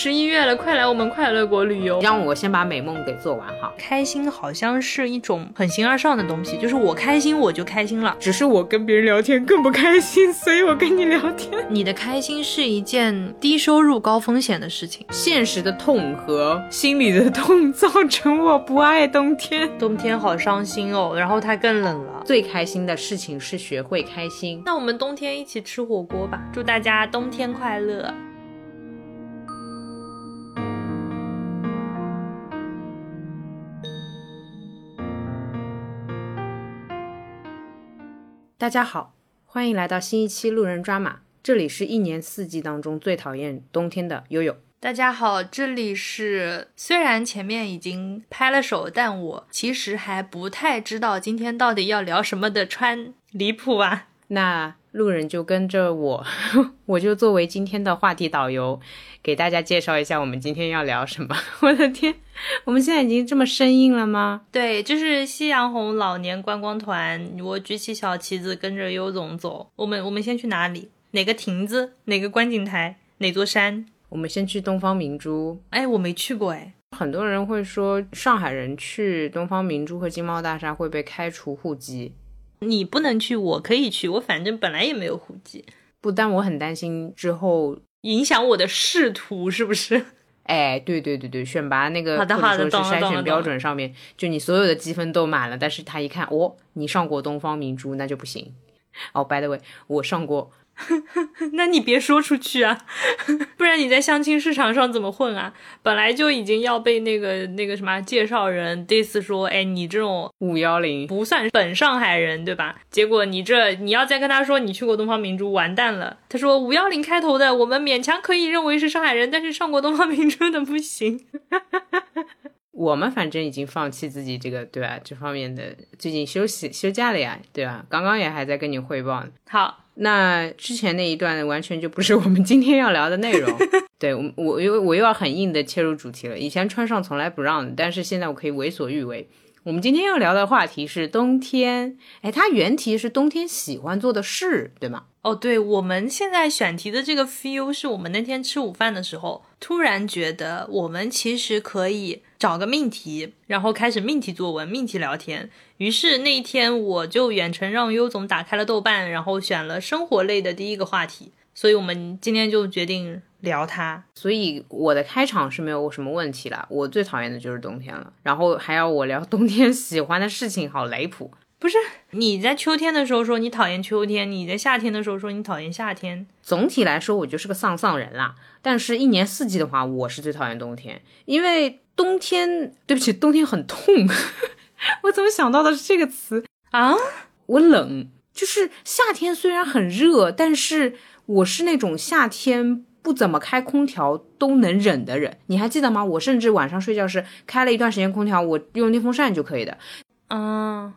十一月了，快来我们快乐国旅游。让我先把美梦给做完哈。开心好像是一种很形而上的东西，就是我开心我就开心了。只是我跟别人聊天更不开心，所以我跟你聊天。你的开心是一件低收入高风险的事情，现实的痛和心里的痛造成我不爱冬天。冬天好伤心哦，然后它更冷了。最开心的事情是学会开心。那我们冬天一起吃火锅吧，祝大家冬天快乐。大家好，欢迎来到新一期路人抓马。这里是一年四季当中最讨厌冬天的悠悠。大家好，这里是虽然前面已经拍了手，但我其实还不太知道今天到底要聊什么的川离谱啊。那路人就跟着我，我就作为今天的话题导游，给大家介绍一下我们今天要聊什么。我的天，我们现在已经这么生硬了吗？对，就是夕阳红老年观光团，我举起小旗子跟着优总走。我们我们先去哪里？哪个亭子？哪个观景台？哪座山？我们先去东方明珠。哎，我没去过哎。很多人会说，上海人去东方明珠和金茂大厦会被开除户籍。你不能去，我可以去。我反正本来也没有户籍，不，但我很担心之后影响我的仕途，是不是？哎，对对对对，选拔那个好的好的，或者说是筛选标准上面，就你所有的积分都满了，但是他一看，哦，你上过东方明珠，那就不行。哦，by the way，我上过。那你别说出去啊，不然你在相亲市场上怎么混啊？本来就已经要被那个那个什么介绍人 diss 说，哎，你这种五幺零不算本上海人，对吧？结果你这你要再跟他说你去过东方明珠，完蛋了。他说五幺零开头的，我们勉强可以认为是上海人，但是上过东方明珠的不行。我们反正已经放弃自己这个对吧？这方面的最近休息休假了呀，对吧？刚刚也还在跟你汇报呢。好。那之前那一段完全就不是我们今天要聊的内容，对我我又我又要很硬的切入主题了。以前穿上从来不让，但是现在我可以为所欲为。我们今天要聊的话题是冬天，哎，它原题是冬天喜欢做的事，对吗？哦，对，我们现在选题的这个 feel 是我们那天吃午饭的时候，突然觉得我们其实可以找个命题，然后开始命题作文、命题聊天。于是那一天我就远程让优总打开了豆瓣，然后选了生活类的第一个话题。所以我们今天就决定聊它。所以我的开场是没有什么问题了。我最讨厌的就是冬天了，然后还要我聊冬天喜欢的事情，好离谱。不是你在秋天的时候说你讨厌秋天，你在夏天的时候说你讨厌夏天。总体来说，我就是个丧丧人啦。但是，一年四季的话，我是最讨厌冬天，因为冬天，对不起，冬天很痛。我怎么想到的是这个词啊？我冷，就是夏天虽然很热，但是我是那种夏天不怎么开空调都能忍的人。你还记得吗？我甚至晚上睡觉是开了一段时间空调，我用电风扇就可以的。嗯。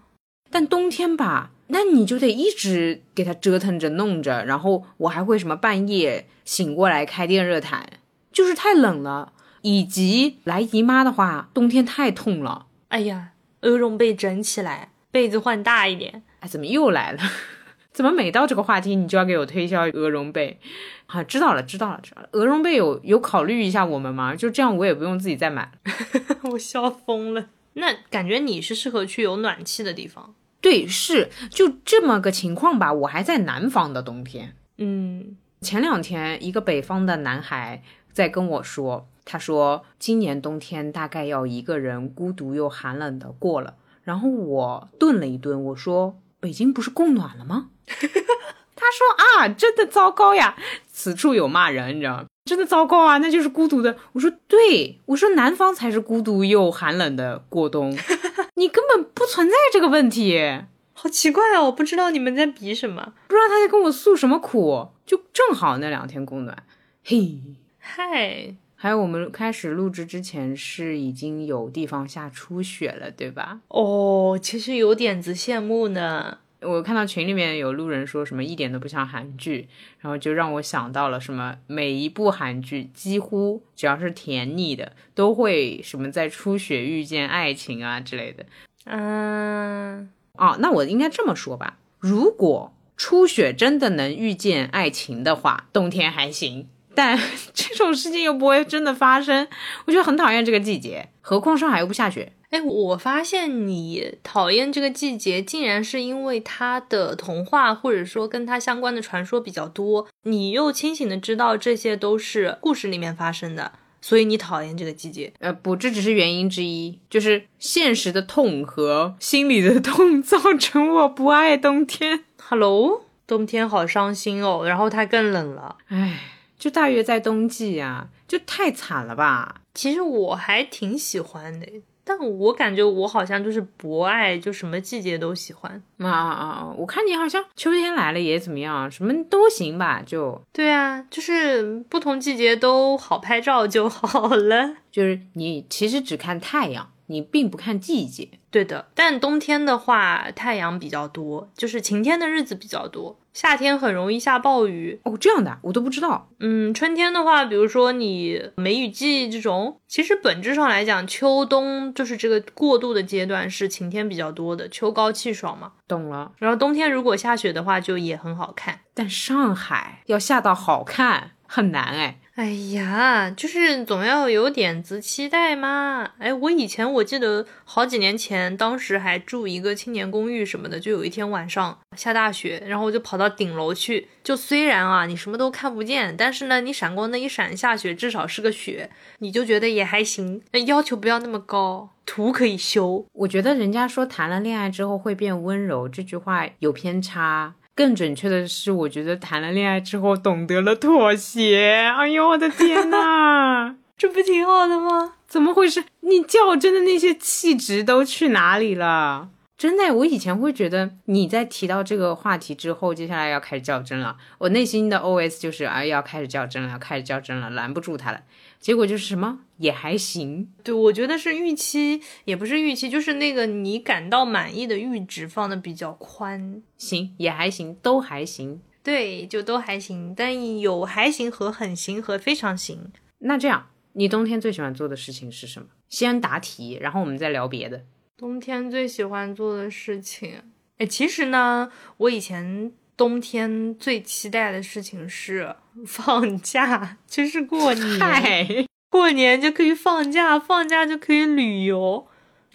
但冬天吧，那你就得一直给它折腾着弄着，然后我还会什么半夜醒过来开电热毯，就是太冷了。以及来姨妈的话，冬天太痛了。哎呀，鹅绒被整起来，被子换大一点。哎，怎么又来了？怎么每到这个话题你就要给我推销鹅绒被？啊，知道了，知道了，知道了。鹅绒被有有考虑一下我们吗？就这样，我也不用自己再买。我笑疯了。那感觉你是适合去有暖气的地方。对，是就这么个情况吧。我还在南方的冬天。嗯，前两天一个北方的男孩在跟我说，他说今年冬天大概要一个人孤独又寒冷的过了。然后我顿了一顿，我说北京不是供暖了吗？他说啊，真的糟糕呀，此处有骂人，你知道吗？真的糟糕啊，那就是孤独的。我说对，我说南方才是孤独又寒冷的过冬。你根本不存在这个问题，好奇怪哦！我不知道你们在比什么，不知道他在跟我诉什么苦，就正好那两天供暖。嘿，嗨，还有我们开始录制之前是已经有地方下初雪了，对吧？哦，其实有点子羡慕呢。我看到群里面有路人说什么一点都不像韩剧，然后就让我想到了什么，每一部韩剧几乎只要是甜腻的，都会什么在初雪遇见爱情啊之类的。嗯，哦，那我应该这么说吧，如果初雪真的能遇见爱情的话，冬天还行；但 这种事情又不会真的发生，我就很讨厌这个季节。何况上海又不下雪。哎，我发现你讨厌这个季节，竟然是因为它的童话或者说跟它相关的传说比较多，你又清醒的知道这些都是故事里面发生的，所以你讨厌这个季节。呃，不，这只是原因之一，就是现实的痛和心理的痛 造成我不爱冬天。Hello，冬天好伤心哦，然后它更冷了，唉，就大约在冬季啊，就太惨了吧。其实我还挺喜欢的。但我感觉我好像就是博爱，就什么季节都喜欢啊啊啊！我看你好像秋天来了也怎么样，什么都行吧？就对啊，就是不同季节都好拍照就好了。就是你其实只看太阳，你并不看季节。对的，但冬天的话太阳比较多，就是晴天的日子比较多。夏天很容易下暴雨哦，这样的我都不知道。嗯，春天的话，比如说你梅雨季这种，其实本质上来讲，秋冬就是这个过渡的阶段是晴天比较多的，秋高气爽嘛。懂了。然后冬天如果下雪的话，就也很好看。但上海要下到好看很难哎。哎呀，就是总要有点子期待嘛。哎，我以前我记得好几年前，当时还住一个青年公寓什么的，就有一天晚上下大雪，然后我就跑到顶楼去。就虽然啊，你什么都看不见，但是呢，你闪光灯一闪，下雪至少是个雪，你就觉得也还行。那要求不要那么高，图可以修。我觉得人家说谈了恋爱之后会变温柔这句话有偏差。更准确的是，我觉得谈了恋爱之后懂得了妥协。哎呦，我的天呐，这不挺好的吗？怎么回事？你较真的那些气质都去哪里了？真的，我以前会觉得你在提到这个话题之后，接下来要开始较真了。我内心的 OS 就是，啊，要开始较真了，要开始较真了，拦不住他了。结果就是什么也还行，对我觉得是预期，也不是预期，就是那个你感到满意的阈值放的比较宽，行也还行，都还行，对，就都还行，但有还行和很行和非常行。那这样，你冬天最喜欢做的事情是什么？先答题，然后我们再聊别的。冬天最喜欢做的事情，哎，其实呢，我以前。冬天最期待的事情是 放假，就是过年。过年就可以放假，放假就可以旅游，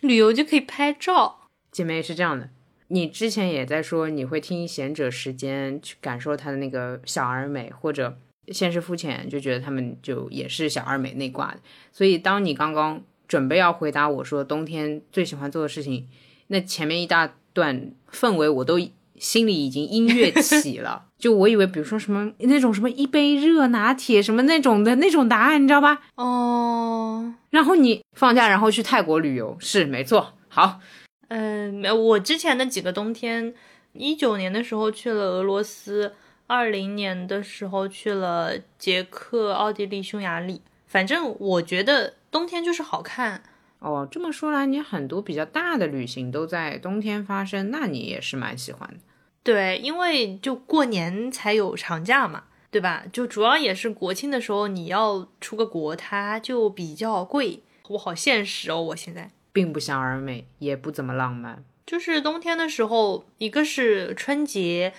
旅游就可以拍照。姐妹是这样的，你之前也在说你会听贤者时间去感受他的那个小而美，或者现实肤浅就觉得他们就也是小而美那挂的。所以当你刚刚准备要回答我说冬天最喜欢做的事情，那前面一大段氛围我都。心里已经音乐起了，就我以为，比如说什么那种什么一杯热拿铁什么那种的那种答案，你知道吧？哦，然后你放假然后去泰国旅游，是没错。好，嗯，我之前的几个冬天，一九年的时候去了俄罗斯，二零年的时候去了捷克、奥地利、匈牙利。反正我觉得冬天就是好看。哦，这么说来，你很多比较大的旅行都在冬天发生，那你也是蛮喜欢的。对，因为就过年才有长假嘛，对吧？就主要也是国庆的时候你要出个国，它就比较贵。我好现实哦，我现在并不想而美，也不怎么浪漫。就是冬天的时候，一个是春节，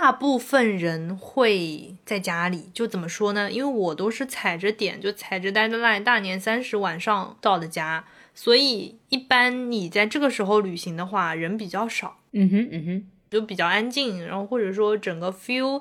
大部分人会在家里。就怎么说呢？因为我都是踩着点，就踩着 deadline，大年三十晚上到的家。所以一般你在这个时候旅行的话，人比较少，嗯哼嗯哼，就比较安静，然后或者说整个 feel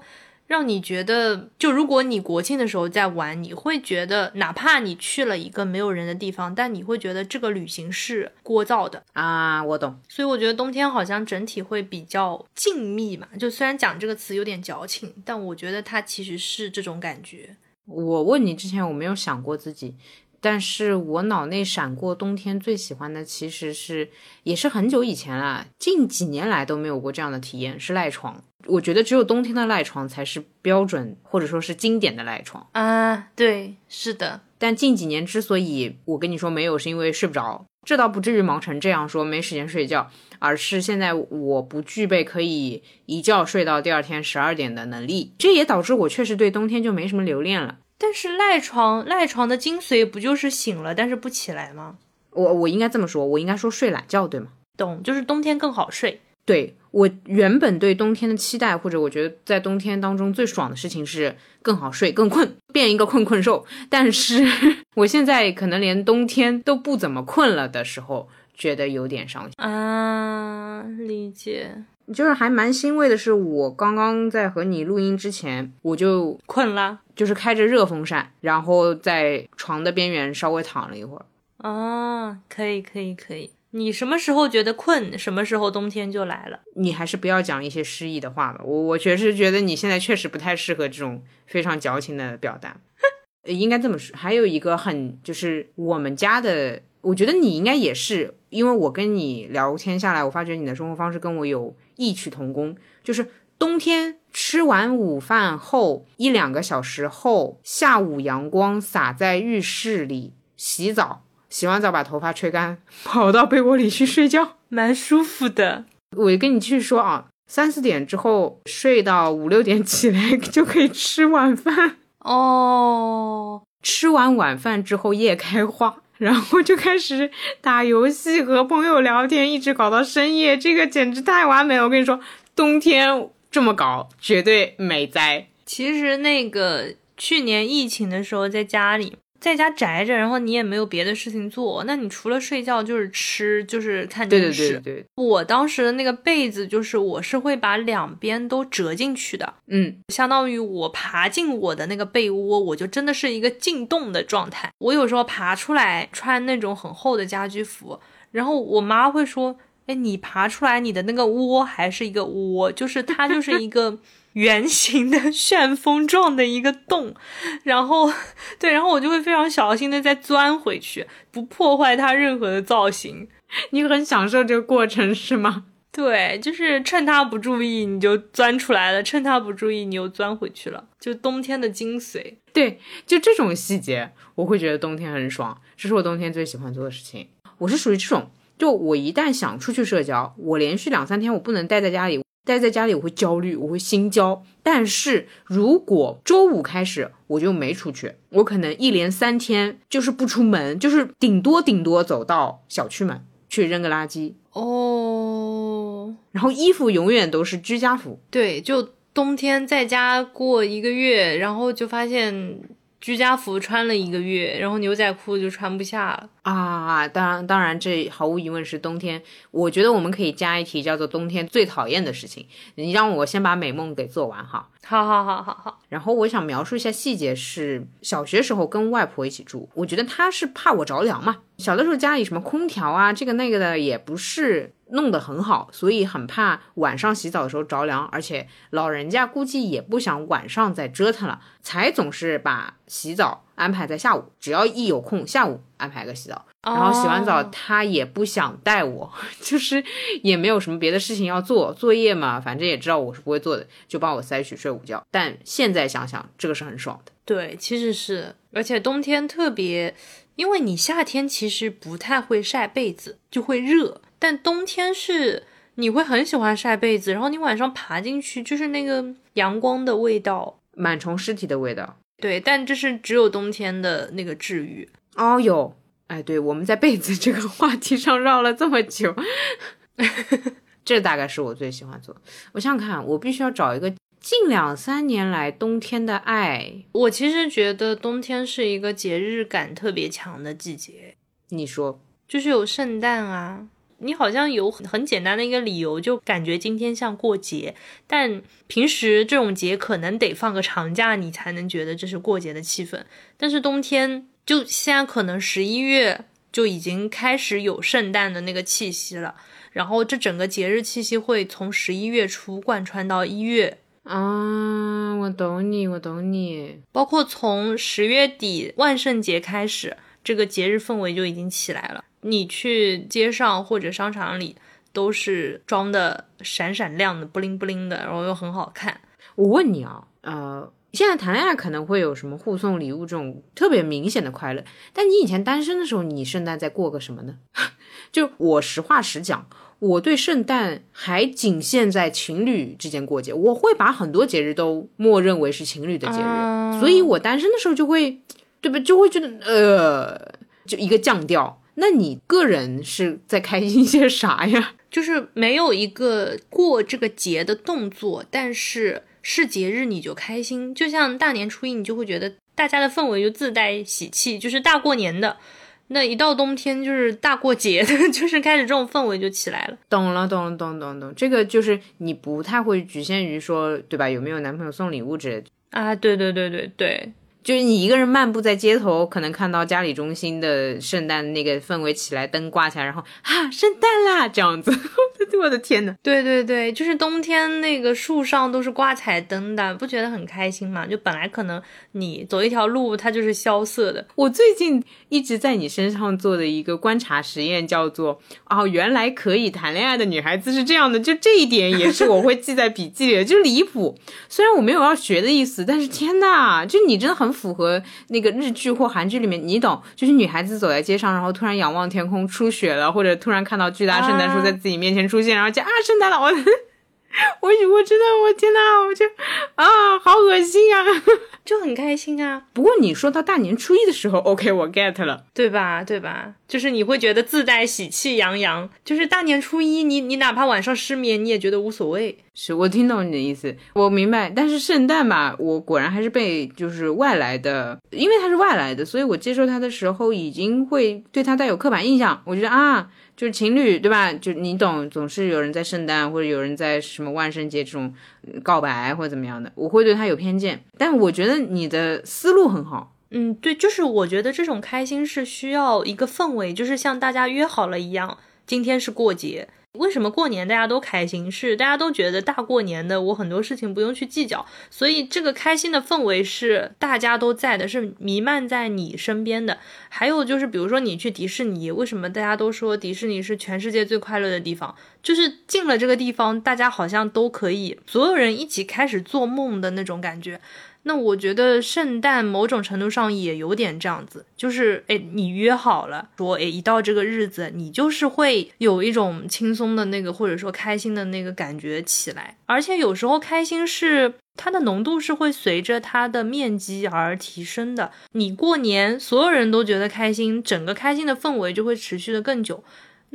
让你觉得，就如果你国庆的时候在玩，你会觉得哪怕你去了一个没有人的地方，但你会觉得这个旅行是聒噪的啊，我懂。所以我觉得冬天好像整体会比较静谧嘛，就虽然讲这个词有点矫情，但我觉得它其实是这种感觉。我问你之前，我没有想过自己。但是我脑内闪过冬天最喜欢的其实是，也是很久以前了，近几年来都没有过这样的体验，是赖床。我觉得只有冬天的赖床才是标准或者说是经典的赖床啊。对，是的。但近几年之所以我跟你说没有，是因为睡不着，这倒不至于忙成这样说没时间睡觉，而是现在我不具备可以一觉睡到第二天十二点的能力，这也导致我确实对冬天就没什么留恋了。但是赖床赖床的精髓不就是醒了但是不起来吗？我我应该这么说，我应该说睡懒觉，对吗？懂，就是冬天更好睡。对我原本对冬天的期待，或者我觉得在冬天当中最爽的事情是更好睡、更困，变一个困困兽。但是我现在可能连冬天都不怎么困了的时候，觉得有点伤心啊。理解，就是还蛮欣慰的是，我刚刚在和你录音之前，我就困了，就是开着热风扇，然后在床的边缘稍微躺了一会儿。啊，可以，可以，可以。你什么时候觉得困，什么时候冬天就来了。你还是不要讲一些诗意的话吧。我我确实觉得你现在确实不太适合这种非常矫情的表达。应该这么说，还有一个很就是我们家的，我觉得你应该也是，因为我跟你聊天下来，我发觉你的生活方式跟我有异曲同工，就是冬天吃完午饭后一两个小时后，下午阳光洒在浴室里洗澡。洗完澡把头发吹干，跑到被窝里去睡觉，蛮舒服的。我跟你继续说啊，三四点之后睡到五六点起来 就可以吃晚饭哦。吃完晚饭之后夜开花，然后就开始打游戏和朋友聊天，一直搞到深夜，这个简直太完美了。我跟你说，冬天这么搞绝对美哉。其实那个去年疫情的时候在家里。在家宅着，然后你也没有别的事情做，那你除了睡觉就是吃，就是看电视。对对对对。我当时的那个被子，就是我是会把两边都折进去的，嗯，相当于我爬进我的那个被窝，我就真的是一个进洞的状态。我有时候爬出来穿那种很厚的家居服，然后我妈会说：“哎，你爬出来，你的那个窝还是一个窝，就是它就是一个。”圆形的旋风状的一个洞，然后 对，然后我就会非常小心的再钻回去，不破坏它任何的造型。你很享受这个过程是吗？对，就是趁他不注意你就钻出来了，趁他不注意你又钻回去了，就冬天的精髓。对，就这种细节，我会觉得冬天很爽，这是我冬天最喜欢做的事情。我是属于这种，就我一旦想出去社交，我连续两三天我不能待在家里。待在家里我会焦虑，我会心焦。但是如果周五开始我就没出去，我可能一连三天就是不出门，就是顶多顶多走到小区门去扔个垃圾哦。然后衣服永远都是居家服，对，就冬天在家过一个月，然后就发现。居家服穿了一个月，然后牛仔裤就穿不下了啊！当然，当然，这毫无疑问是冬天。我觉得我们可以加一题，叫做冬天最讨厌的事情。你让我先把美梦给做完哈。好好好好好。然后我想描述一下细节，是小学时候跟外婆一起住，我觉得她是怕我着凉嘛。小的时候家里什么空调啊，这个那个的也不是。弄得很好，所以很怕晚上洗澡的时候着凉，而且老人家估计也不想晚上再折腾了，才总是把洗澡安排在下午，只要一有空，下午安排个洗澡。然后洗完澡他也不想带我，就是也没有什么别的事情要做，作业嘛，反正也知道我是不会做的，就把我塞去睡午觉。但现在想想，这个是很爽的。对，其实是，而且冬天特别，因为你夏天其实不太会晒被子，就会热。但冬天是你会很喜欢晒被子，然后你晚上爬进去就是那个阳光的味道，螨虫尸体的味道。对，但这是只有冬天的那个治愈。哦有，哎，对，我们在被子这个话题上绕了这么久，这大概是我最喜欢做。我想想看，我必须要找一个近两三年来冬天的爱。我其实觉得冬天是一个节日感特别强的季节。你说，就是有圣诞啊。你好像有很很简单的一个理由，就感觉今天像过节，但平时这种节可能得放个长假，你才能觉得这是过节的气氛。但是冬天，就现在可能十一月就已经开始有圣诞的那个气息了，然后这整个节日气息会从十一月初贯穿到一月。啊，我懂你，我懂你。包括从十月底万圣节开始，这个节日氛围就已经起来了。你去街上或者商场里，都是装的闪闪亮的、布灵布灵的，然后又很好看。我问你啊，呃，现在谈恋爱可能会有什么互送礼物这种特别明显的快乐，但你以前单身的时候，你圣诞在过个什么呢？就我实话实讲，我对圣诞还仅限在情侣之间过节，我会把很多节日都默认为是情侣的节日，所以我单身的时候就会，对不？就会觉得呃，就一个降调。那你个人是在开心些啥呀？就是没有一个过这个节的动作，但是是节日你就开心，就像大年初一，你就会觉得大家的氛围就自带喜气，就是大过年的。那一到冬天就是大过节的，就是开始这种氛围就起来了。懂了，懂了，懂懂懂，这个就是你不太会局限于说，对吧？有没有男朋友送礼物之类的啊？对对对对对。就是你一个人漫步在街头，可能看到家里中心的圣诞那个氛围起来，灯挂起来，然后啊，圣诞啦这样子，我的天呐，对对对，就是冬天那个树上都是挂彩灯的，不觉得很开心吗？就本来可能你走一条路，它就是萧瑟的。我最近一直在你身上做的一个观察实验叫做，哦，原来可以谈恋爱的女孩子是这样的，就这一点也是我会记在笔记里的，就离谱。虽然我没有要学的意思，但是天呐，就你真的很。符合那个日剧或韩剧里面，你懂，就是女孩子走在街上，然后突然仰望天空，出雪了，或者突然看到巨大圣诞树在自己面前出现，然后就啊，圣诞老 我，我我真的，我天呐，我就啊，好恶心呀。就很开心啊！不过你说到大年初一的时候，OK，我 get 了，对吧？对吧？就是你会觉得自带喜气洋洋。就是大年初一，你你哪怕晚上失眠，你也觉得无所谓。是我听懂你的意思，我明白。但是圣诞嘛，我果然还是被就是外来的，因为他是外来的，所以我接受他的时候已经会对他带有刻板印象。我觉得啊。就是情侣对吧？就你懂，总是有人在圣诞或者有人在什么万圣节这种告白或者怎么样的，我会对他有偏见。但我觉得你的思路很好。嗯，对，就是我觉得这种开心是需要一个氛围，就是像大家约好了一样，今天是过节。为什么过年大家都开心？是大家都觉得大过年的，我很多事情不用去计较，所以这个开心的氛围是大家都在的，是弥漫在你身边的。还有就是，比如说你去迪士尼，为什么大家都说迪士尼是全世界最快乐的地方？就是进了这个地方，大家好像都可以，所有人一起开始做梦的那种感觉。那我觉得圣诞某种程度上也有点这样子，就是哎，你约好了，说哎，一到这个日子，你就是会有一种轻松的那个，或者说开心的那个感觉起来。而且有时候开心是它的浓度是会随着它的面积而提升的。你过年所有人都觉得开心，整个开心的氛围就会持续的更久。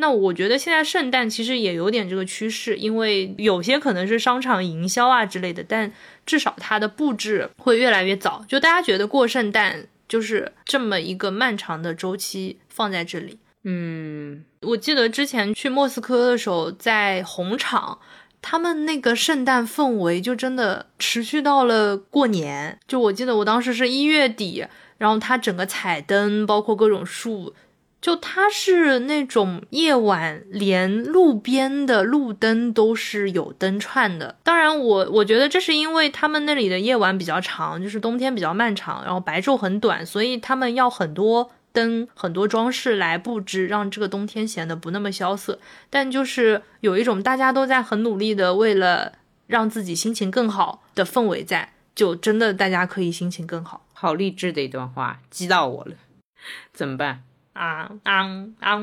那我觉得现在圣诞其实也有点这个趋势，因为有些可能是商场营销啊之类的，但至少它的布置会越来越早。就大家觉得过圣诞就是这么一个漫长的周期放在这里。嗯，我记得之前去莫斯科的时候，在红场，他们那个圣诞氛围就真的持续到了过年。就我记得我当时是一月底，然后它整个彩灯，包括各种树。就它是那种夜晚，连路边的路灯都是有灯串的。当然，我我觉得这是因为他们那里的夜晚比较长，就是冬天比较漫长，然后白昼很短，所以他们要很多灯、很多装饰来布置，让这个冬天显得不那么萧瑟。但就是有一种大家都在很努力的为了让自己心情更好的氛围在，就真的大家可以心情更好。好励志的一段话，激到我了，怎么办？啊啊啊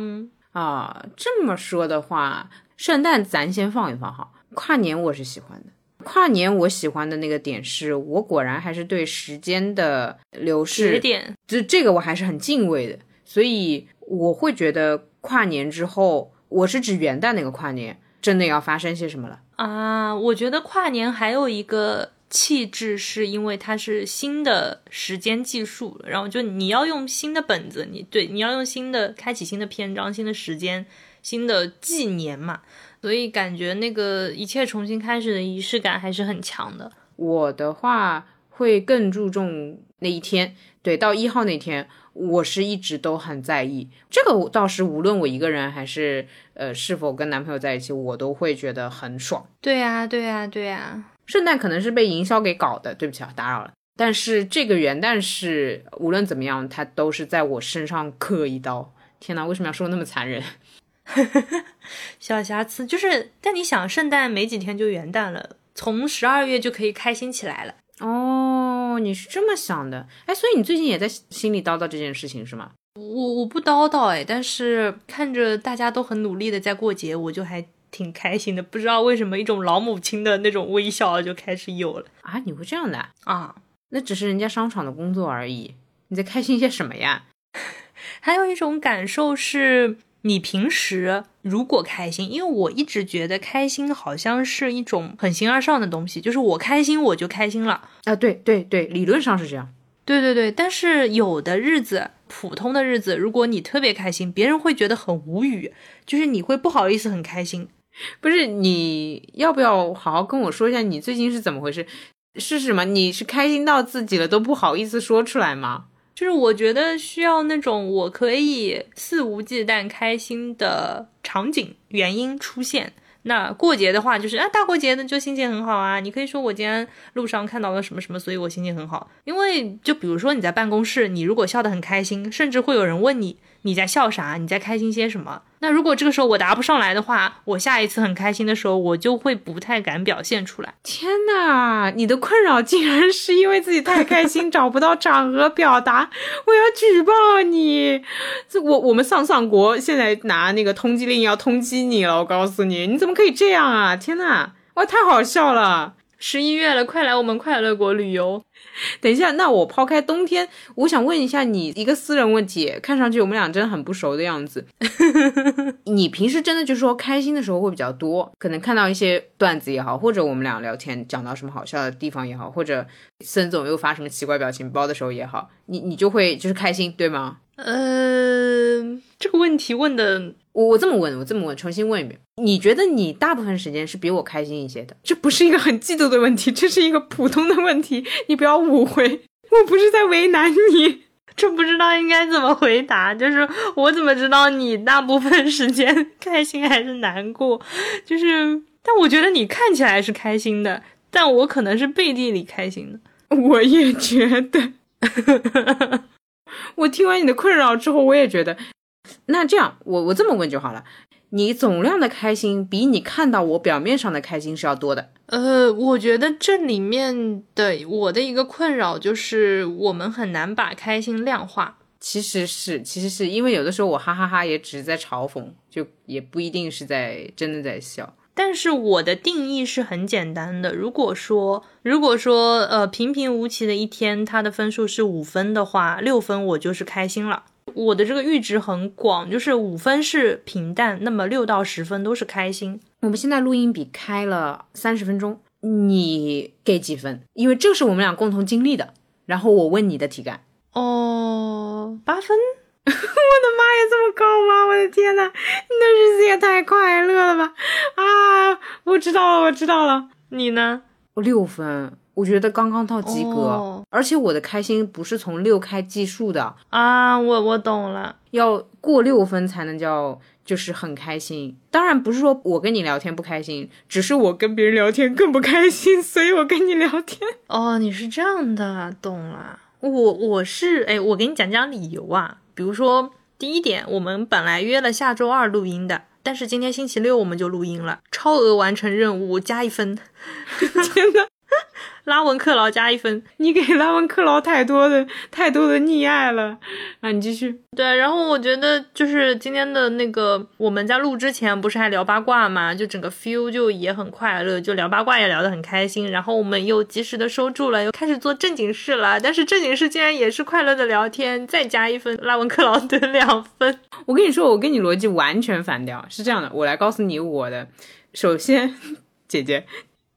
啊！这么说的话，圣诞咱先放一放哈。跨年我是喜欢的，跨年我喜欢的那个点是我果然还是对时间的流逝点，就这个我还是很敬畏的。所以我会觉得跨年之后，我是指元旦那个跨年，真的要发生些什么了啊？我觉得跨年还有一个。气质是因为它是新的时间技术，然后就你要用新的本子，你对你要用新的开启新的篇章、新的时间、新的纪年嘛，所以感觉那个一切重新开始的仪式感还是很强的。我的话会更注重那一天，对，到一号那天，我是一直都很在意这个。倒是无论我一个人还是呃是否跟男朋友在一起，我都会觉得很爽。对呀，对呀，对呀。圣诞可能是被营销给搞的，对不起啊，打扰了。但是这个元旦是无论怎么样，它都是在我身上刻一刀。天哪，为什么要说那么残忍？小瑕疵就是，但你想，圣诞没几天就元旦了，从十二月就可以开心起来了。哦，你是这么想的？哎，所以你最近也在心里叨叨这件事情是吗？我我不叨叨哎，但是看着大家都很努力的在过节，我就还。挺开心的，不知道为什么一种老母亲的那种微笑就开始有了啊！你会这样的啊？那只是人家商场的工作而已，你在开心些什么呀？还有一种感受是，你平时如果开心，因为我一直觉得开心好像是一种很形而上的东西，就是我开心我就开心了啊。对对对，理论上是这样。对对对，但是有的日子，普通的日子，如果你特别开心，别人会觉得很无语，就是你会不好意思很开心。不是，你要不要好好跟我说一下你最近是怎么回事？是什么？你是开心到自己了都不好意思说出来吗？就是我觉得需要那种我可以肆无忌惮开心的场景原因出现。那过节的话，就是啊，大过节的就心情很好啊。你可以说我今天路上看到了什么什么，所以我心情很好。因为就比如说你在办公室，你如果笑得很开心，甚至会有人问你你在笑啥，你在开心些什么。那如果这个时候我答不上来的话，我下一次很开心的时候，我就会不太敢表现出来。天哪，你的困扰竟然是因为自己太开心找不到场合表达，我要举报你！这我我们上上国现在拿那个通缉令要通缉你了，我告诉你，你怎么可以这样啊？天哪，哇，太好笑了！十一月了，快来我们快乐国旅游。等一下，那我抛开冬天，我想问一下你一个私人问题。看上去我们俩真的很不熟的样子。你平时真的就是说开心的时候会比较多，可能看到一些段子也好，或者我们俩聊天讲到什么好笑的地方也好，或者孙总又发什么奇怪表情包的时候也好，你你就会就是开心，对吗？呃，这个问题问的。我我这么问，我这么问，重新问一遍，你觉得你大部分时间是比我开心一些的？这不是一个很嫉妒的问题，这是一个普通的问题，你不要误会，我不是在为难你，这不知道应该怎么回答，就是我怎么知道你大部分时间开心还是难过？就是，但我觉得你看起来是开心的，但我可能是背地里开心的。我也觉得，我听完你的困扰之后，我也觉得。那这样，我我这么问就好了，你总量的开心比你看到我表面上的开心是要多的。呃，我觉得这里面的我的一个困扰就是我们很难把开心量化。其实是，其实是因为有的时候我哈哈哈也只是在嘲讽，就也不一定是在真的在笑。但是我的定义是很简单的，如果说如果说呃平平无奇的一天，它的分数是五分的话，六分我就是开心了。我的这个阈值很广，就是五分是平淡，那么六到十分都是开心。我们现在录音笔开了三十分钟，你给几分？因为这是我们俩共同经历的。然后我问你的体感，哦，八分。我的妈呀，这么高吗？我的天呐，你的日子也太快乐了吧！啊，我知道了，我知道了。你呢？我六分。我觉得刚刚到及格，而且我的开心不是从六开计数的啊，我我懂了，要过六分才能叫就是很开心。当然不是说我跟你聊天不开心，只是我跟别人聊天更不开心，所以我跟你聊天。哦，你是这样的，懂了。我我是哎，我给你讲讲理由啊。比如说第一点，我们本来约了下周二录音的，但是今天星期六我们就录音了，超额完成任务加一分。天呐！拉文克劳加一分，你给拉文克劳太多的太多的溺爱了啊！你继续。对，然后我觉得就是今天的那个，我们在录之前不是还聊八卦嘛，就整个 feel 就也很快乐，就聊八卦也聊得很开心。然后我们又及时的收住了，又开始做正经事了。但是正经事竟然也是快乐的聊天，再加一分，拉文克劳得两分。我跟你说，我跟你逻辑完全反调，是这样的，我来告诉你我的。首先，姐姐，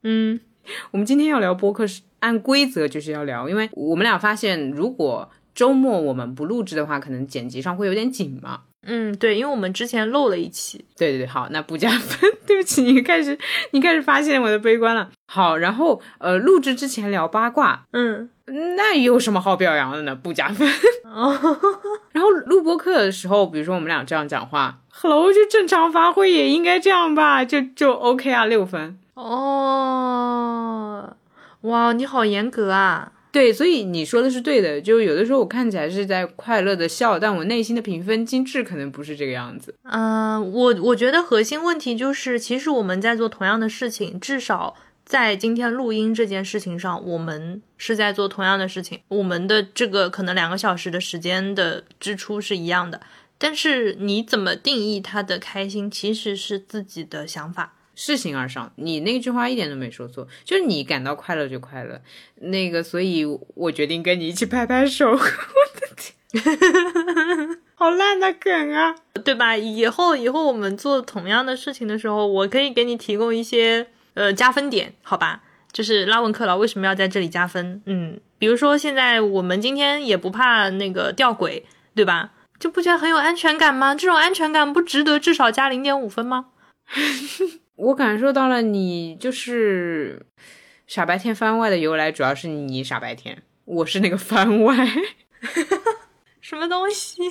嗯。我们今天要聊播客是按规则就是要聊，因为我们俩发现，如果周末我们不录制的话，可能剪辑上会有点紧嘛。嗯，对，因为我们之前漏了一期。对对对，好，那不加分。对不起，你开始你开始发现我的悲观了。好，然后呃，录制之前聊八卦，嗯，那有什么好表扬的呢？不加分。哦。然后录播课的时候，比如说我们俩这样讲话，Hello，就正常发挥也应该这样吧，就就 OK 啊，六分。哦，哇，你好严格啊！对，所以你说的是对的。就有的时候我看起来是在快乐的笑，但我内心的评分机制可能不是这个样子。嗯，我我觉得核心问题就是，其实我们在做同样的事情，至少在今天录音这件事情上，我们是在做同样的事情。我们的这个可能两个小时的时间的支出是一样的，但是你怎么定义他的开心，其实是自己的想法。是形而上，你那句话一点都没说错，就是你感到快乐就快乐，那个，所以我决定跟你一起拍拍手。我的天，好烂的梗啊，对吧？以后以后我们做同样的事情的时候，我可以给你提供一些呃加分点，好吧？就是拉文克劳为什么要在这里加分？嗯，比如说现在我们今天也不怕那个掉轨，对吧？就不觉得很有安全感吗？这种安全感不值得至少加零点五分吗？我感受到了你就是傻白甜番外的由来，主要是你傻白甜，我是那个番外，什么东西？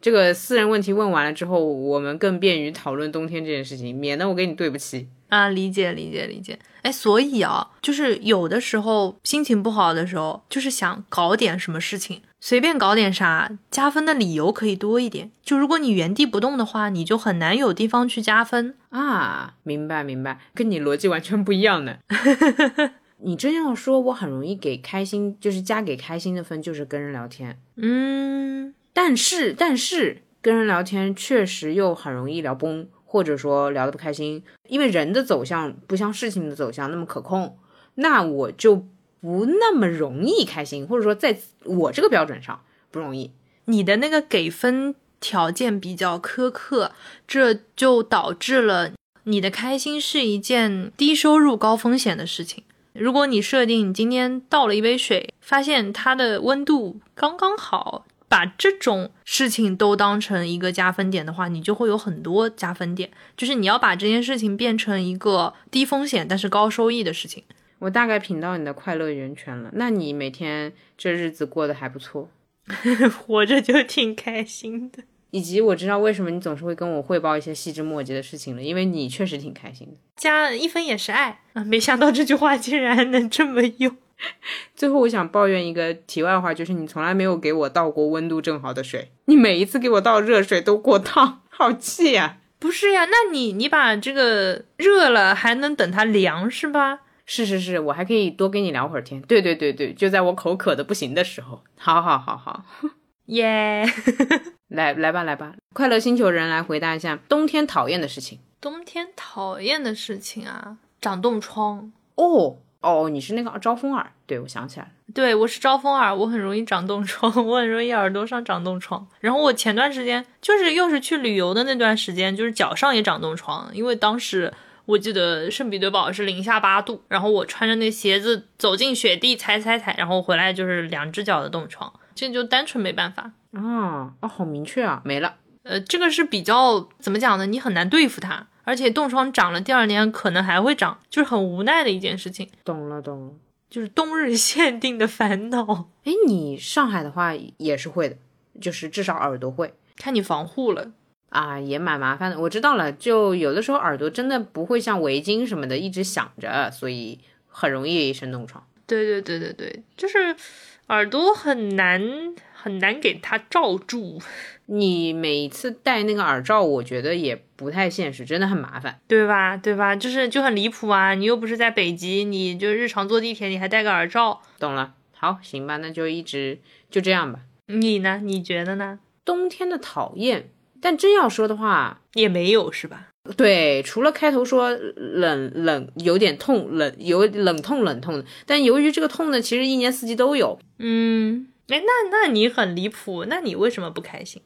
这个私人问题问完了之后，我们更便于讨论冬天这件事情，免得我给你对不起啊！理解理解理解。哎，所以啊，就是有的时候心情不好的时候，就是想搞点什么事情，随便搞点啥，加分的理由可以多一点。就如果你原地不动的话，你就很难有地方去加分啊！明白明白，跟你逻辑完全不一样呢。你真要说，我很容易给开心，就是加给开心的分，就是跟人聊天。嗯。但是，但是跟人聊天确实又很容易聊崩，或者说聊得不开心，因为人的走向不像事情的走向那么可控，那我就不那么容易开心，或者说在我这个标准上不容易。你的那个给分条件比较苛刻，这就导致了你的开心是一件低收入高风险的事情。如果你设定你今天倒了一杯水，发现它的温度刚刚好。把这种事情都当成一个加分点的话，你就会有很多加分点。就是你要把这件事情变成一个低风险但是高收益的事情。我大概品到你的快乐源泉了。那你每天这日子过得还不错，活着就挺开心的。以及我知道为什么你总是会跟我汇报一些细枝末节的事情了，因为你确实挺开心的。加一分也是爱啊！没想到这句话竟然能这么用。最后，我想抱怨一个题外话，就是你从来没有给我倒过温度正好的水，你每一次给我倒热水都过烫，好气呀！不是呀，那你你把这个热了还能等它凉是吧？是是是，我还可以多跟你聊会儿天。对对对对，就在我口渴的不行的时候。好好好好，耶！来来吧来吧，快乐星球人来回答一下冬天讨厌的事情。冬天讨厌的事情啊，长冻疮哦。哦，你是那个招风耳，对，我想起来了，对我是招风耳，我很容易长冻疮，我很容易耳朵上长冻疮。然后我前段时间就是又是去旅游的那段时间，就是脚上也长冻疮，因为当时我记得圣彼得堡是零下八度，然后我穿着那鞋子走进雪地踩踩踩，然后回来就是两只脚的冻疮，这就单纯没办法啊啊，好明确啊，没了。呃，这个是比较怎么讲呢？你很难对付它。而且冻疮长了，第二年可能还会长，就是很无奈的一件事情。懂了，懂了，就是冬日限定的烦恼。哎，你上海的话也是会的，就是至少耳朵会，看你防护了啊，也蛮麻烦的。我知道了，就有的时候耳朵真的不会像围巾什么的一直响着，所以很容易生冻疮。对对对对对，就是耳朵很难很难给它罩住。你每次戴那个耳罩，我觉得也不太现实，真的很麻烦，对吧？对吧？就是就很离谱啊！你又不是在北极，你就日常坐地铁，你还戴个耳罩，懂了？好，行吧，那就一直就这样吧。你呢？你觉得呢？冬天的讨厌，但真要说的话，也没有是吧？对，除了开头说冷冷有点痛，冷有冷痛冷痛的，但由于这个痛呢，其实一年四季都有。嗯，哎，那那你很离谱，那你为什么不开心？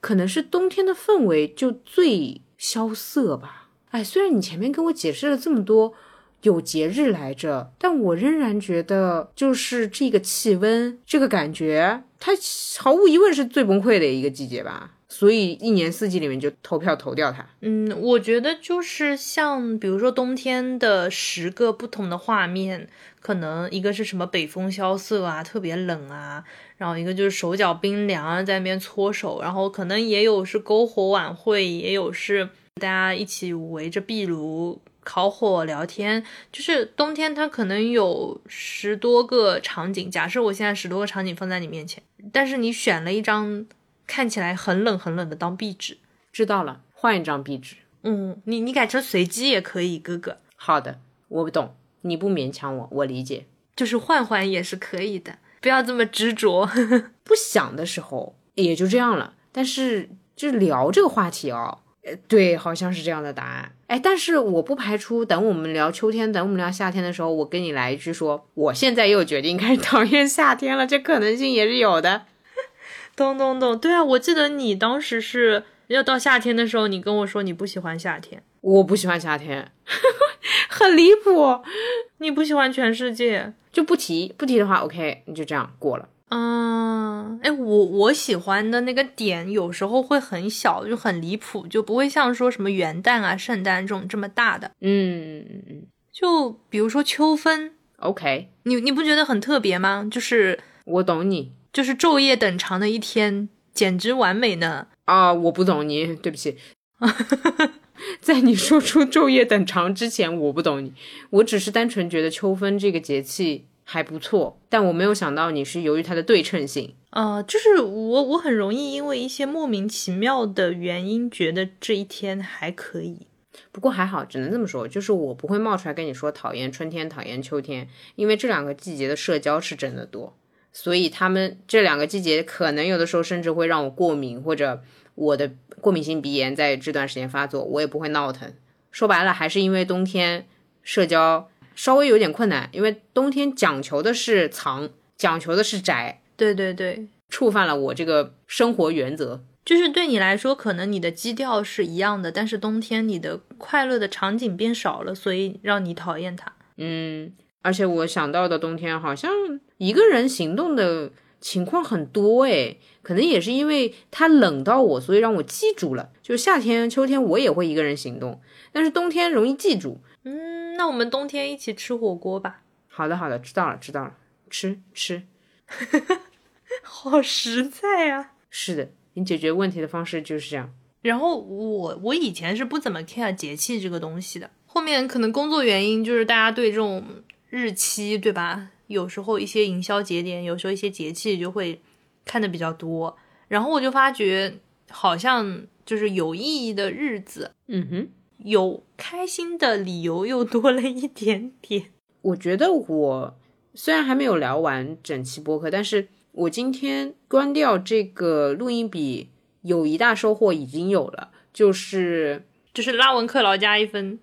可能是冬天的氛围就最萧瑟吧。哎，虽然你前面跟我解释了这么多，有节日来着，但我仍然觉得就是这个气温，这个感觉，它毫无疑问是最崩溃的一个季节吧。所以一年四季里面就投票投掉它。嗯，我觉得就是像比如说冬天的十个不同的画面，可能一个是什么北风萧瑟啊，特别冷啊。然后一个就是手脚冰凉啊，在那边搓手，然后可能也有是篝火晚会，也有是大家一起围着壁炉烤火聊天。就是冬天，它可能有十多个场景。假设我现在十多个场景放在你面前，但是你选了一张看起来很冷很冷的当壁纸，知道了，换一张壁纸。嗯，你你改成随机也可以，哥哥。好的，我不懂，你不勉强我，我理解，就是换换也是可以的。不要这么执着，不想的时候也就这样了。但是就聊这个话题哦，呃，对，好像是这样的答案。哎，但是我不排除等我们聊秋天，等我们聊夏天的时候，我跟你来一句说，我现在又决定开始 讨厌夏天了，这可能性也是有的。懂懂懂，对啊，我记得你当时是要到夏天的时候，你跟我说你不喜欢夏天，我不喜欢夏天，很离谱。你不喜欢全世界，就不提，不提的话，OK，你就这样过了。嗯，哎，我我喜欢的那个点有时候会很小，就很离谱，就不会像说什么元旦啊、圣诞这种这么大的。嗯嗯嗯就比如说秋分，，OK，你你不觉得很特别吗？就是我懂你就是昼夜等长的一天，简直完美呢。啊，我不懂你，对不起。在你说出昼夜等长之前，我不懂你，我只是单纯觉得秋分这个节气还不错，但我没有想到你是由于它的对称性。呃，就是我我很容易因为一些莫名其妙的原因，觉得这一天还可以。不过还好，只能这么说，就是我不会冒出来跟你说讨厌春天、讨厌秋天，因为这两个季节的社交是真的多，所以他们这两个季节可能有的时候甚至会让我过敏，或者我的过敏性鼻炎在这段时间发作，我也不会闹腾。说白了，还是因为冬天社交稍微有点困难，因为冬天讲求的是藏，讲求的是宅，对对对，触犯了我这个生活原则。就是对你来说，可能你的基调是一样的，但是冬天你的快乐的场景变少了，所以让你讨厌它。嗯，而且我想到的冬天好像一个人行动的情况很多诶，可能也是因为它冷到我，所以让我记住了。就夏天、秋天我也会一个人行动，但是冬天容易记住。嗯，那我们冬天一起吃火锅吧。好的，好的，知道了，知道了，吃吃。好实在啊！是的，你解决问题的方式就是这样。然后我我以前是不怎么 care 节气这个东西的，后面可能工作原因，就是大家对这种日期，对吧？有时候一些营销节点，有时候一些节气就会看的比较多，然后我就发觉好像就是有意义的日子，嗯哼，有开心的理由又多了一点点。我觉得我虽然还没有聊完整期播客，但是我今天关掉这个录音笔，有一大收获已经有了，就是就是拉文克劳加一分，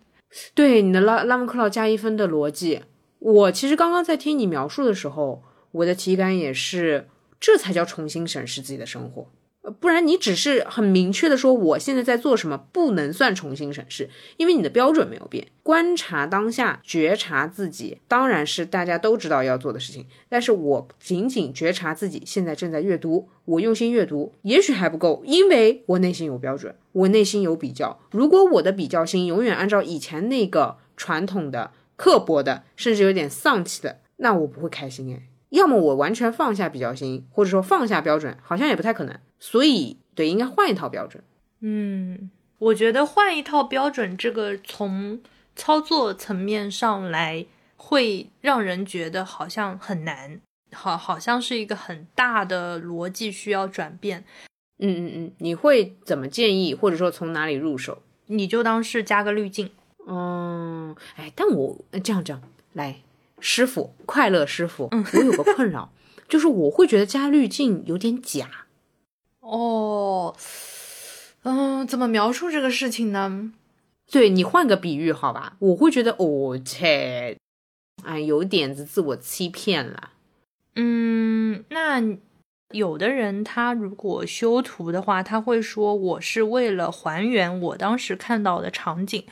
对你的拉拉文克劳加一分的逻辑。我其实刚刚在听你描述的时候，我的体感也是，这才叫重新审视自己的生活。呃不然你只是很明确的说我现在在做什么，不能算重新审视，因为你的标准没有变。观察当下，觉察自己，当然是大家都知道要做的事情。但是我仅仅觉察自己现在正在阅读，我用心阅读，也许还不够，因为我内心有标准，我内心有比较。如果我的比较心永远按照以前那个传统的、刻薄的，甚至有点丧气的，那我不会开心诶。要么我完全放下比较心，或者说放下标准，好像也不太可能。所以，对，应该换一套标准。嗯，我觉得换一套标准，这个从操作层面上来，会让人觉得好像很难，好，好像是一个很大的逻辑需要转变。嗯嗯嗯，你会怎么建议，或者说从哪里入手？你就当是加个滤镜。嗯，哎，但我呃这样这样来，师傅，快乐师傅，我有个困扰，就是我会觉得加滤镜有点假。哦，嗯，怎么描述这个事情呢？对你换个比喻好吧，我会觉得哦切，哎，有点子自我欺骗了。嗯，那有的人他如果修图的话，他会说我是为了还原我当时看到的场景，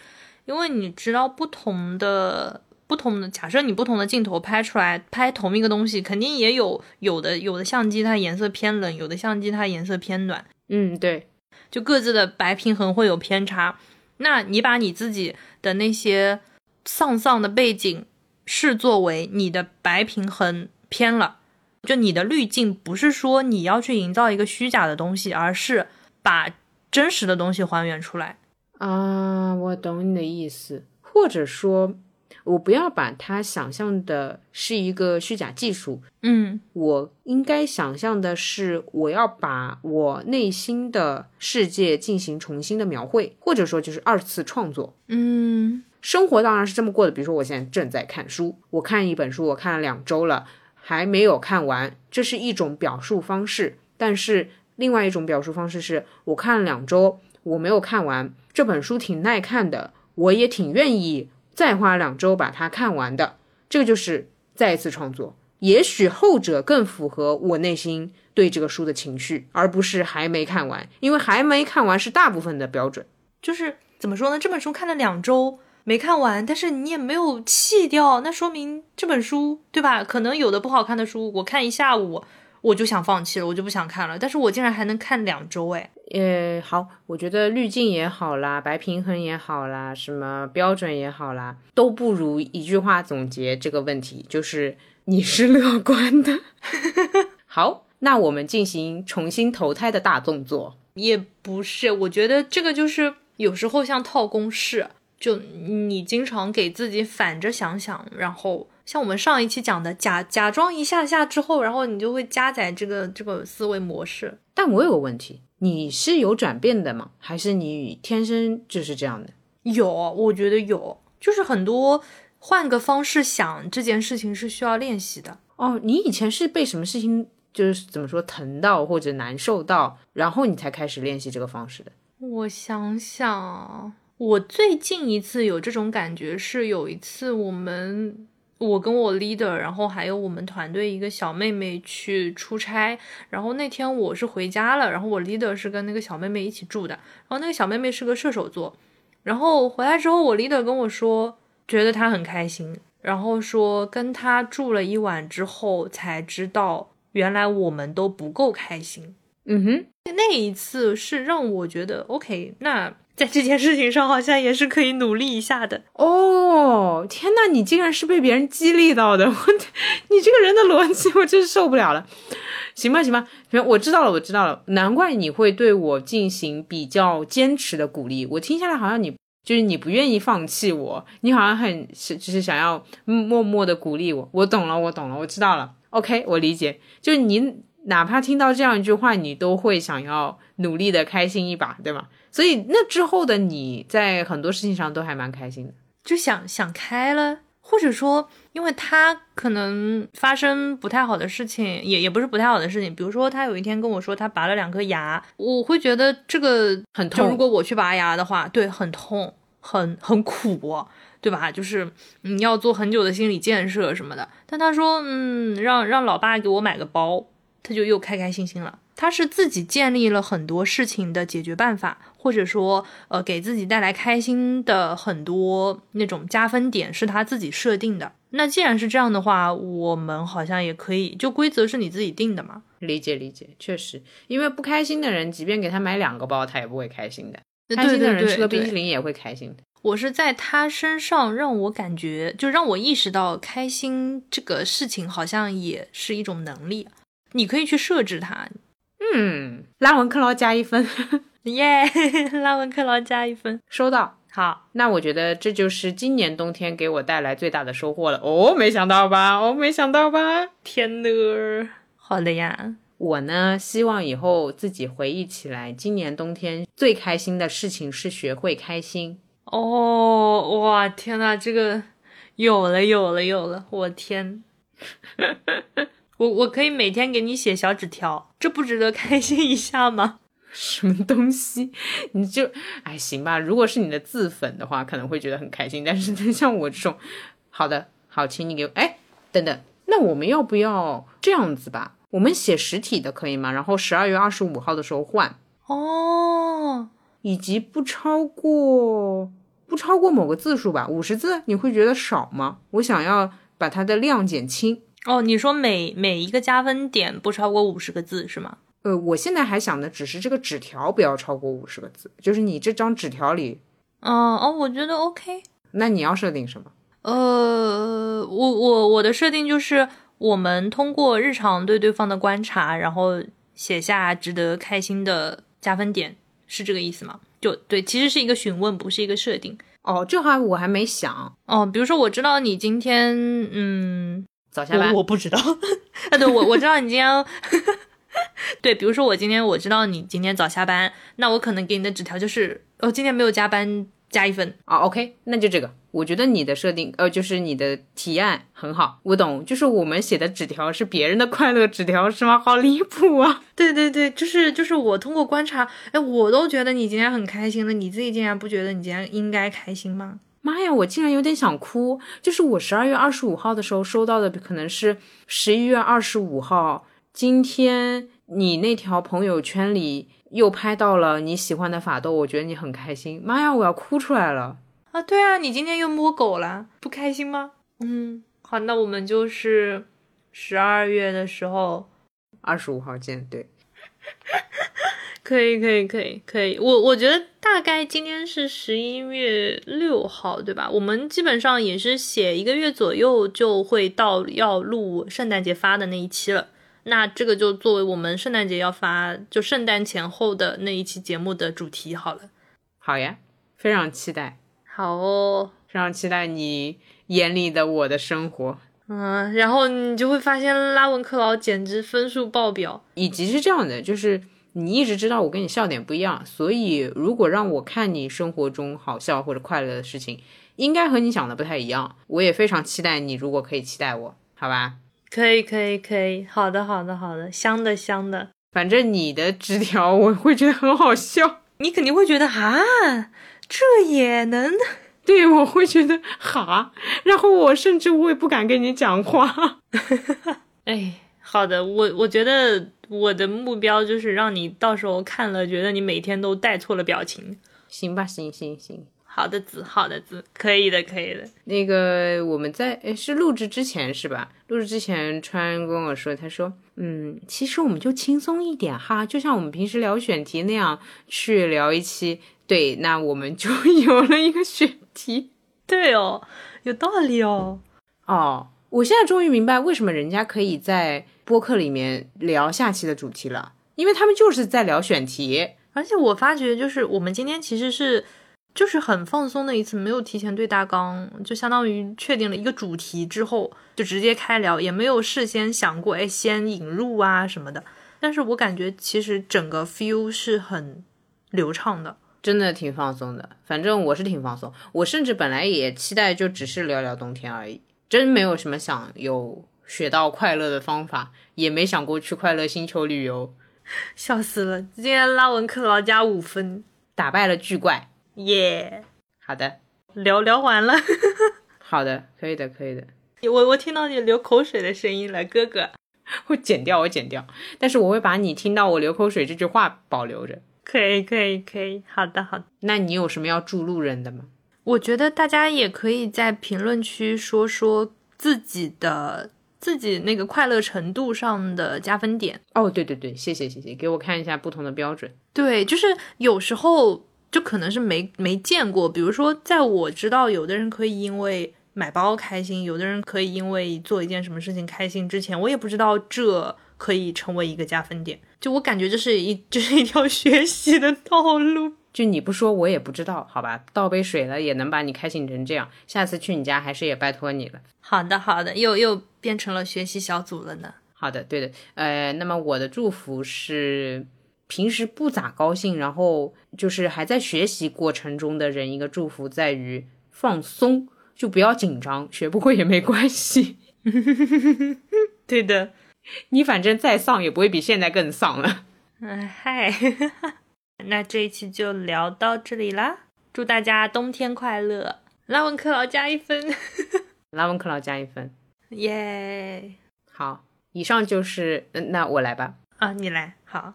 因为你知道不同的不同的，假设你不同的镜头拍出来拍同一个东西，肯定也有有的有的相机它颜色偏冷，有的相机它颜色偏暖，嗯，对，就各自的白平衡会有偏差。那你把你自己的那些丧丧的背景视作为你的白平衡偏了，就你的滤镜不是说你要去营造一个虚假的东西，而是把真实的东西还原出来。啊，我懂你的意思，或者说，我不要把它想象的是一个虚假技术，嗯我应该想象的是，我要把我内心的世界进行重新的描绘，或者说就是二次创作。嗯生活当然是这么过的，比如说我现在正在看书，我看一本书，我看了两周了，还没有看完，这是一种表述方式。但是另外一种表述方式是我看了两周，我没有看完，这本书挺耐看的，我也挺愿意再花两周把它看完的。这个就是再一次创作，也许后者更符合我内心对这个书的情绪，而不是还没看完，因为还没看完是大部分的标准。就是怎么说呢？这本书看了两周没看完，但是你也没有弃掉，那说明这本书对吧？可能有的不好看的书，我看一下午我就想放弃了，我就不想看了。但是我竟然还能看两周，哎，呃，好，我觉得滤镜也好啦，白平衡也好啦，什么标准也好啦，都不如一句话总结这个问题，就是你是乐观的。好，那我们进行重新投胎的大动作。也不是，我觉得这个就是有时候像套公式，就你经常给自己反着想想，然后像我们上一期讲的，假假装一下下之后，然后你就会加载这个这个思维模式。但我有个问题，你是有转变的吗？还是你天生就是这样的？有，我觉得有，就是很多换个方式想这件事情是需要练习的。哦，你以前是被什么事情？就是怎么说疼到或者难受到，然后你才开始练习这个方式的。我想想，我最近一次有这种感觉是有一次我们我跟我 leader，然后还有我们团队一个小妹妹去出差，然后那天我是回家了，然后我 leader 是跟那个小妹妹一起住的，然后那个小妹妹是个射手座，然后回来之后我 leader 跟我说，觉得她很开心，然后说跟她住了一晚之后才知道。原来我们都不够开心，嗯哼，那一次是让我觉得 OK，那在这件事情上好像也是可以努力一下的哦。天呐，你竟然是被别人激励到的，我你这个人的逻辑我真是受不了了。行吧，行吧，行，我知道了，我知道了。难怪你会对我进行比较坚持的鼓励，我听下来好像你就是你不愿意放弃我，你好像很是就是想要默默的鼓励我。我懂了，我懂了，我知道了。OK，我理解，就是你哪怕听到这样一句话，你都会想要努力的开心一把，对吗？所以那之后的你在很多事情上都还蛮开心的，就想想开了，或者说，因为他可能发生不太好的事情，也也不是不太好的事情，比如说他有一天跟我说他拔了两颗牙，我会觉得这个很痛。如果我去拔牙的话，对，很痛，很很苦。对吧？就是你要做很久的心理建设什么的。但他说，嗯，让让老爸给我买个包，他就又开开心心了。他是自己建立了很多事情的解决办法，或者说，呃，给自己带来开心的很多那种加分点是他自己设定的。那既然是这样的话，我们好像也可以，就规则是你自己定的嘛。理解理解，确实，因为不开心的人，即便给他买两个包，他也不会开心的。开心的人吃个冰淇淋也会开心的。我是在他身上让我感觉，就让我意识到开心这个事情好像也是一种能力。你可以去设置它。嗯，拉文克劳加一分，耶！拉文克劳加一分，收到。好，那我觉得这就是今年冬天给我带来最大的收获了。哦，没想到吧？哦，没想到吧？天呐，好的呀。我呢，希望以后自己回忆起来，今年冬天最开心的事情是学会开心。哦，哇，天呐，这个有了，有了，有了！我天，我我可以每天给你写小纸条，这不值得开心一下吗？什么东西？你就哎，行吧。如果是你的自粉的话，可能会觉得很开心。但是像我这种，好的，好，请你给我。哎，等等，那我们要不要这样子吧？我们写实体的可以吗？然后十二月二十五号的时候换哦，以及不超过。不超过某个字数吧，五十字你会觉得少吗？我想要把它的量减轻。哦，你说每每一个加分点不超过五十个字是吗？呃，我现在还想的只是这个纸条不要超过五十个字，就是你这张纸条里。嗯哦，我觉得 OK。那你要设定什么？呃，我我我的设定就是我们通过日常对对方的观察，然后写下值得开心的加分点，是这个意思吗？就对，其实是一个询问，不是一个设定。哦，这话我还没想。哦，比如说，我知道你今天，嗯，早下班。我不知道。啊，对，我我知道你今天。对，比如说我今天我知道你今天早下班，那我可能给你的纸条就是，哦，今天没有加班。加一分啊，OK，那就这个。我觉得你的设定，呃，就是你的提案很好，我懂。就是我们写的纸条是别人的快乐纸条，是吗？好离谱啊！对对对，就是就是我通过观察，哎，我都觉得你今天很开心了，你自己竟然不觉得你今天应该开心吗？妈呀，我竟然有点想哭。就是我十二月二十五号的时候收到的，可能是十一月二十五号。今天你那条朋友圈里又拍到了你喜欢的法斗，我觉得你很开心。妈呀，我要哭出来了啊！对啊，你今天又摸狗了，不开心吗？嗯，好，那我们就是十二月的时候，二十五号见。对。可以可以可以可以，我我觉得大概今天是十一月六号，对吧？我们基本上也是写一个月左右就会到要录圣诞节发的那一期了。那这个就作为我们圣诞节要发，就圣诞前后的那一期节目的主题好了。好呀，非常期待。好哦，非常期待你眼里的我的生活。嗯，然后你就会发现拉文克劳简直分数爆表，以及是这样的，就是。你一直知道我跟你笑点不一样，所以如果让我看你生活中好笑或者快乐的事情，应该和你想的不太一样。我也非常期待你，如果可以期待我，好吧？可以，可以，可以。好的，好的，好的。香的，香的。反正你的纸条我会觉得很好笑，你肯定会觉得啊，这也能？对，我会觉得哈，然后我甚至我也不敢跟你讲话。哎，好的，我我觉得。我的目标就是让你到时候看了，觉得你每天都带错了表情。行吧，行行行，好的子，好的子，可以的，可以的。那个我们在诶是录制之前是吧？录制之前，川跟我说，他说，嗯，其实我们就轻松一点哈，就像我们平时聊选题那样去聊一期。对，那我们就 有了一个选题。对哦，有道理哦。哦，我现在终于明白为什么人家可以在。播客里面聊下期的主题了，因为他们就是在聊选题，而且我发觉就是我们今天其实是就是很放松的一次，没有提前对大纲，就相当于确定了一个主题之后就直接开聊，也没有事先想过哎先引入啊什么的。但是我感觉其实整个 feel 是很流畅的，真的挺放松的。反正我是挺放松，我甚至本来也期待就只是聊聊冬天而已，真没有什么想有。学到快乐的方法，也没想过去快乐星球旅游，笑死了！今天拉文克劳加五分，打败了巨怪，耶！好的，聊聊完了，好的，可以的，可以的。我我听到你流口水的声音了，哥哥，我剪掉，我剪掉，但是我会把你听到我流口水这句话保留着。可以，可以，可以，好的，好的。那你有什么要祝路人的吗？我觉得大家也可以在评论区说说自己的。自己那个快乐程度上的加分点哦，对对对，谢谢谢谢，给我看一下不同的标准。对，就是有时候就可能是没没见过，比如说在我知道有的人可以因为买包开心，有的人可以因为做一件什么事情开心之前，我也不知道这可以成为一个加分点。就我感觉这是一 这是一条学习的道路。就你不说，我也不知道，好吧？倒杯水了也能把你开心成这样，下次去你家还是也拜托你了。好的，好的，又又变成了学习小组了呢。好的，对的，呃，那么我的祝福是平时不咋高兴，然后就是还在学习过程中的人一个祝福在于放松，就不要紧张，学不会也没关系。对的，你反正再丧也不会比现在更丧了。嗯嗨。那这一期就聊到这里啦，祝大家冬天快乐！拉文克劳加一分，拉文克劳加一分，耶！好，以上就是，嗯，那我来吧。啊，你来，好。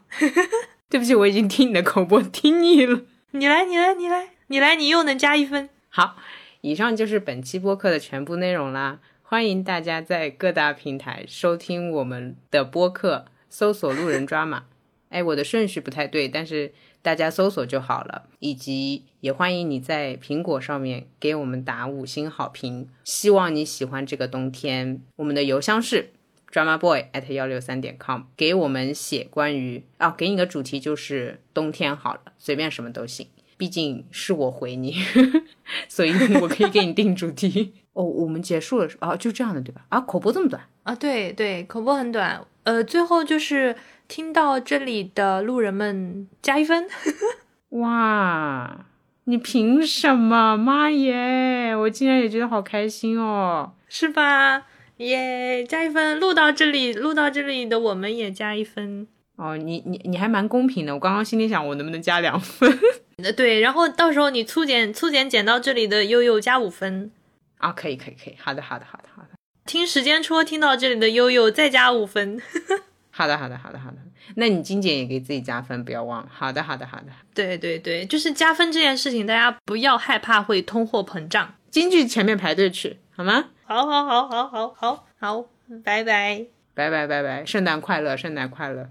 对不起，我已经听你的口播听腻了。你来，你来，你来，你来，你又能加一分。好，以上就是本期播客的全部内容啦。欢迎大家在各大平台收听我们的播客，搜索“路人抓马”。哎，我的顺序不太对，但是。大家搜索就好了，以及也欢迎你在苹果上面给我们打五星好评。希望你喜欢这个冬天。我们的邮箱是 drama boy at 幺六三点 com，给我们写关于啊，给你个主题就是冬天好了，随便什么都行。毕竟是我回你，所以我可以给你定主题。哦，我们结束了啊，就这样的对吧？啊，口播这么短啊？对对，口播很短。呃，最后就是。听到这里的路人们加一分，哇！你凭什么？妈耶！我竟然也觉得好开心哦，是吧？耶，加一分！录到这里，录到这里的我们也加一分。哦，你你你还蛮公平的。我刚刚心里想，我能不能加两分？呃对，然后到时候你粗剪粗剪剪到这里的悠悠加五分，啊，可以可以可以，好的好的好的好的听时间戳听到这里的悠悠再加五分。好的好的好的好的，那你精简也给自己加分，不要忘了。好的好的好的，对对对，就是加分这件事情，大家不要害怕会通货膨胀。京剧前面排队去好吗？好好好好好好好，拜拜。拜拜拜拜，圣诞快乐圣诞快乐。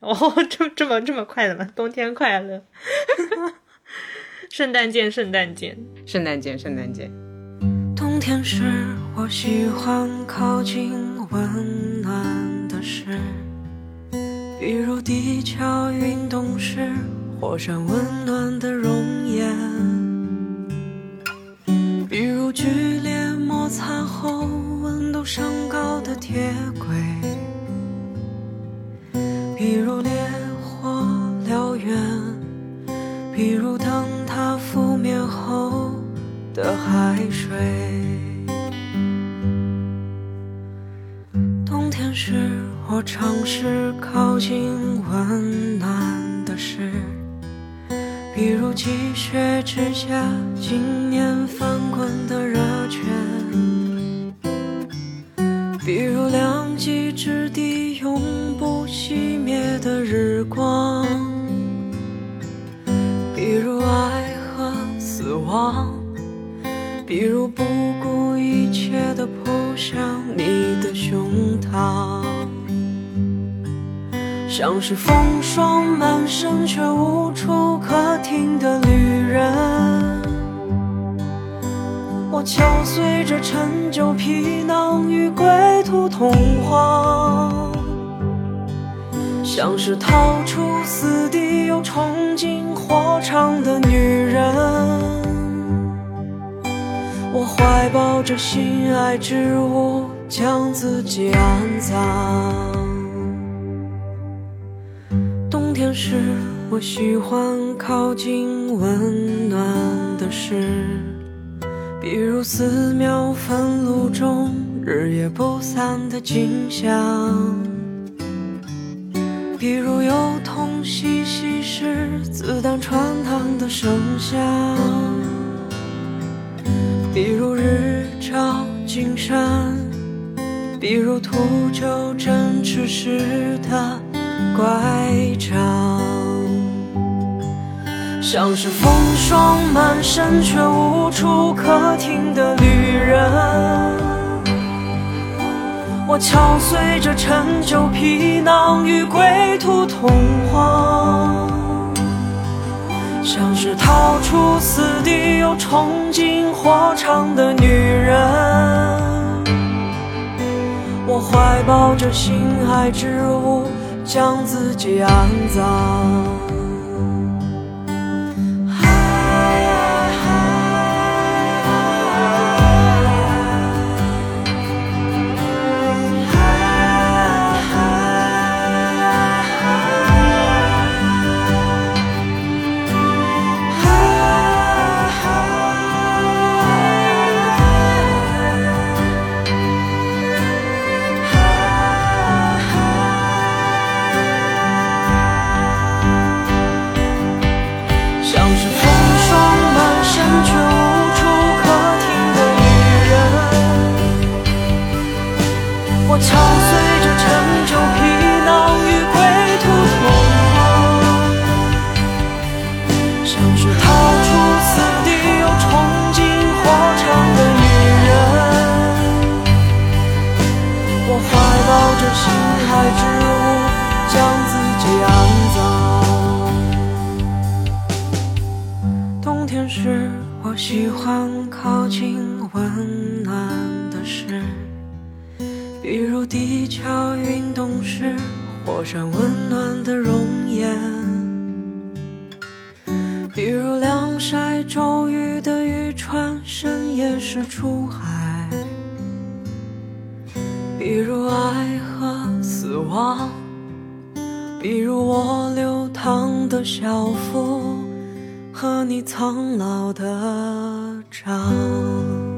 哦，这这么这么快的吗？冬天快乐，圣诞见，圣诞见。圣诞见，圣诞见。冬天时，我喜欢靠近温暖的事，比如地壳运动时火山温暖的熔岩，比如剧烈摩擦后温度升高的铁轨，比如烈火燎原，比如灯塔覆灭后的海水。我尝试靠近温暖的事，比如积雪之下今年翻滚的热泉，比如两极之地永不熄灭的日光，比如爱和死亡。比如不顾一切地扑向你的胸膛，像是风霜满身却无处可停的旅人。我敲碎这陈旧皮囊与归途同往，像是逃出死地又冲进火场的女人。我怀抱着心爱之物，将自己安葬。冬天时，我喜欢靠近温暖的事，比如寺庙焚炉中日夜不散的景象，比如幼童嬉戏时子弹穿膛的声响。比如日照金山，比如秃鹫振翅时的乖张，像是风霜满身却无处可停的旅人。我敲碎着陈旧皮囊与归途同往。像是逃出死地又冲进火场的女人，我怀抱着心爱之物，将自己安葬。校服。和你苍老的掌。